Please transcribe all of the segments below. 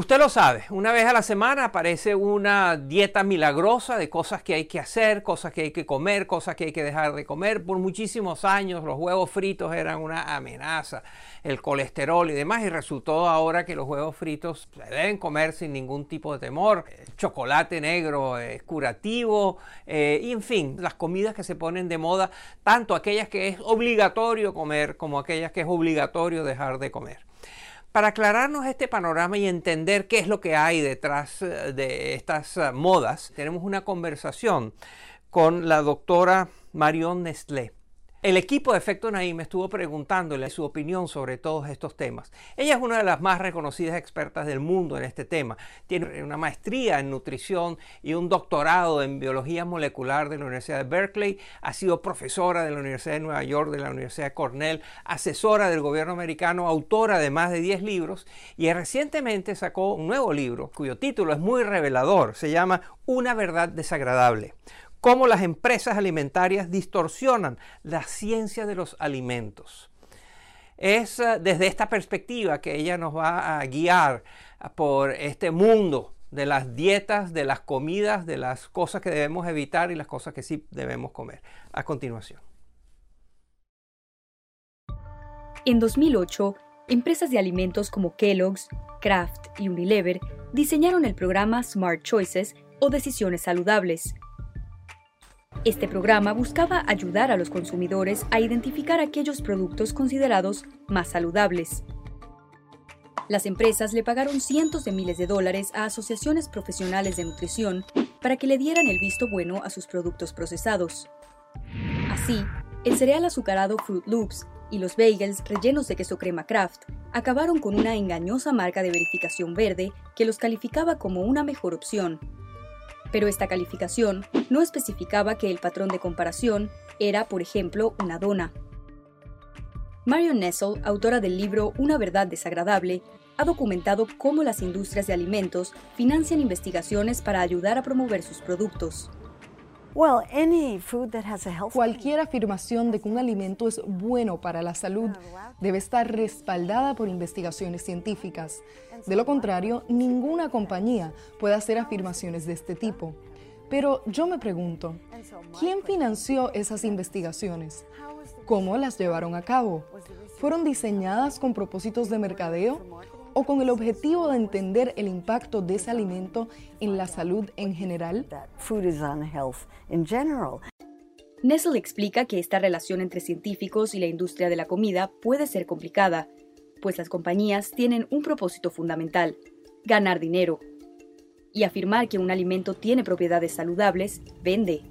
Usted lo sabe, una vez a la semana aparece una dieta milagrosa de cosas que hay que hacer, cosas que hay que comer, cosas que hay que dejar de comer. Por muchísimos años los huevos fritos eran una amenaza, el colesterol y demás, y resultó ahora que los huevos fritos se deben comer sin ningún tipo de temor. El chocolate negro es curativo, eh, y en fin, las comidas que se ponen de moda, tanto aquellas que es obligatorio comer como aquellas que es obligatorio dejar de comer. Para aclararnos este panorama y entender qué es lo que hay detrás eh, de estas eh, modas, tenemos una conversación con la doctora Marion Nestlé. El equipo de Efecto Naim estuvo preguntándole su opinión sobre todos estos temas. Ella es una de las más reconocidas expertas del mundo en este tema. Tiene una maestría en nutrición y un doctorado en biología molecular de la Universidad de Berkeley. Ha sido profesora de la Universidad de Nueva York, de la Universidad de Cornell, asesora del gobierno americano, autora de más de 10 libros y recientemente sacó un nuevo libro cuyo título es muy revelador. Se llama Una verdad desagradable cómo las empresas alimentarias distorsionan la ciencia de los alimentos. Es eh, desde esta perspectiva que ella nos va a guiar por este mundo de las dietas, de las comidas, de las cosas que debemos evitar y las cosas que sí debemos comer. A continuación. En 2008, empresas de alimentos como Kellogg's, Kraft y Unilever diseñaron el programa Smart Choices o Decisiones Saludables, este programa buscaba ayudar a los consumidores a identificar aquellos productos considerados más saludables. Las empresas le pagaron cientos de miles de dólares a asociaciones profesionales de nutrición para que le dieran el visto bueno a sus productos procesados. Así, el cereal azucarado Fruit Loops y los bagels rellenos de queso crema Kraft acabaron con una engañosa marca de verificación verde que los calificaba como una mejor opción pero esta calificación no especificaba que el patrón de comparación era, por ejemplo, una dona. Marion Nessel, autora del libro Una verdad desagradable, ha documentado cómo las industrias de alimentos financian investigaciones para ayudar a promover sus productos. Cualquier afirmación de que un alimento es bueno para la salud debe estar respaldada por investigaciones científicas. De lo contrario, ninguna compañía puede hacer afirmaciones de este tipo. Pero yo me pregunto, ¿quién financió esas investigaciones? ¿Cómo las llevaron a cabo? ¿Fueron diseñadas con propósitos de mercadeo? O con el objetivo de entender el impacto de ese alimento en la salud en general? Nessel explica que esta relación entre científicos y la industria de la comida puede ser complicada, pues las compañías tienen un propósito fundamental, ganar dinero. Y afirmar que un alimento tiene propiedades saludables vende.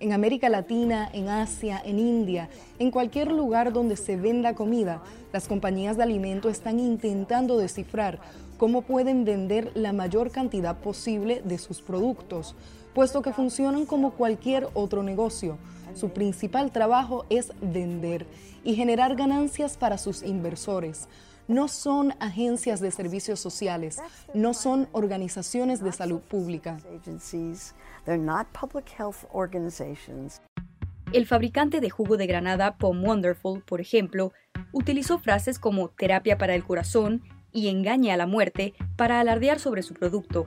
En América Latina, en Asia, en India, en cualquier lugar donde se venda comida, las compañías de alimento están intentando descifrar cómo pueden vender la mayor cantidad posible de sus productos, puesto que funcionan como cualquier otro negocio. Su principal trabajo es vender y generar ganancias para sus inversores no son agencias de servicios sociales, no son organizaciones de salud pública. El fabricante de jugo de granada POM Wonderful, por ejemplo, utilizó frases como terapia para el corazón y engañe a la muerte para alardear sobre su producto.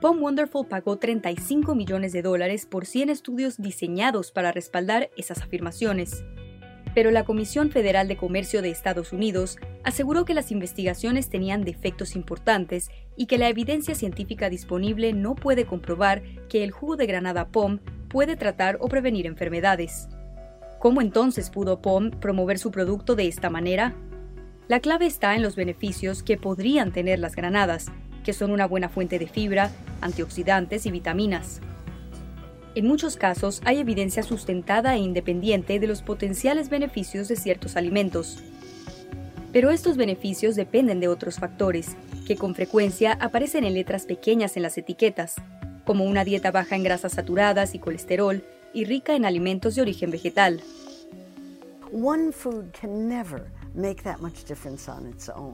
POM Wonderful pagó 35 millones de dólares por 100 estudios diseñados para respaldar esas afirmaciones. Pero la Comisión Federal de Comercio de Estados Unidos aseguró que las investigaciones tenían defectos importantes y que la evidencia científica disponible no puede comprobar que el jugo de granada POM puede tratar o prevenir enfermedades. ¿Cómo entonces pudo POM promover su producto de esta manera? La clave está en los beneficios que podrían tener las granadas, que son una buena fuente de fibra, antioxidantes y vitaminas. En muchos casos hay evidencia sustentada e independiente de los potenciales beneficios de ciertos alimentos. Pero estos beneficios dependen de otros factores, que con frecuencia aparecen en letras pequeñas en las etiquetas, como una dieta baja en grasas saturadas y colesterol y rica en alimentos de origen vegetal.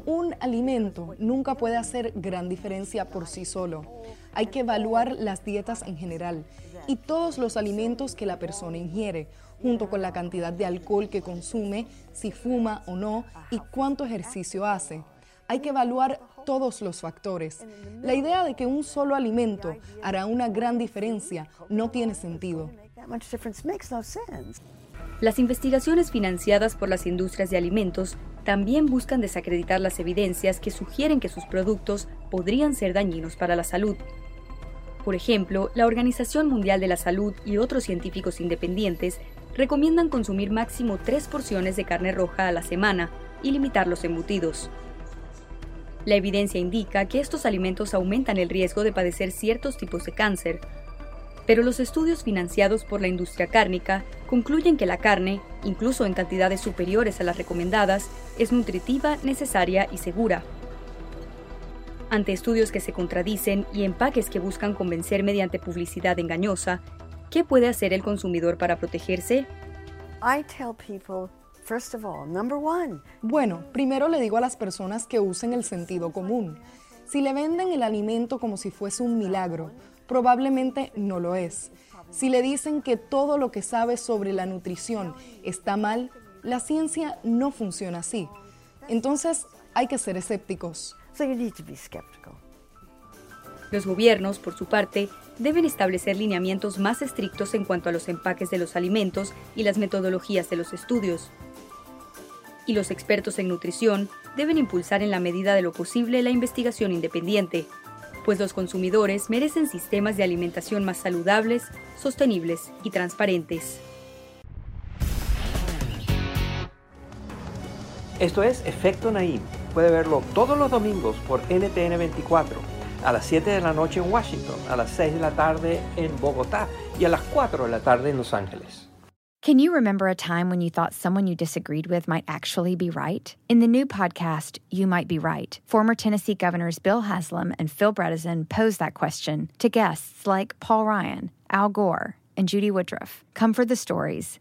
Un alimento nunca puede hacer gran diferencia por sí solo. Hay que evaluar las dietas en general y todos los alimentos que la persona ingiere, junto con la cantidad de alcohol que consume, si fuma o no y cuánto ejercicio hace. Hay que evaluar todos los factores. La idea de que un solo alimento hará una gran diferencia no tiene sentido. Las investigaciones financiadas por las industrias de alimentos también buscan desacreditar las evidencias que sugieren que sus productos podrían ser dañinos para la salud. Por ejemplo, la Organización Mundial de la Salud y otros científicos independientes recomiendan consumir máximo tres porciones de carne roja a la semana y limitar los embutidos. La evidencia indica que estos alimentos aumentan el riesgo de padecer ciertos tipos de cáncer, pero los estudios financiados por la industria cárnica concluyen que la carne, incluso en cantidades superiores a las recomendadas, es nutritiva, necesaria y segura. Ante estudios que se contradicen y empaques que buscan convencer mediante publicidad engañosa, ¿qué puede hacer el consumidor para protegerse? Bueno, primero le digo a las personas que usen el sentido común. Si le venden el alimento como si fuese un milagro, probablemente no lo es. Si le dicen que todo lo que sabe sobre la nutrición está mal, la ciencia no funciona así. Entonces hay que ser escépticos. Los gobiernos, por su parte, deben establecer lineamientos más estrictos en cuanto a los empaques de los alimentos y las metodologías de los estudios. Y los expertos en nutrición deben impulsar en la medida de lo posible la investigación independiente, pues los consumidores merecen sistemas de alimentación más saludables, sostenibles y transparentes. Esto es Efecto Naim. Puede verlo todos los domingos por NTN 24, a las 7 de la noche en Washington, a las 6 de la tarde en Bogotá y a las 4 de la tarde en Los Ángeles. Can you remember a time when you thought someone you disagreed with might actually be right? In the new podcast, You Might Be Right, former Tennessee governors Bill Haslam and Phil Bredesen pose that question to guests like Paul Ryan, Al Gore, and Judy Woodruff. Come for the stories,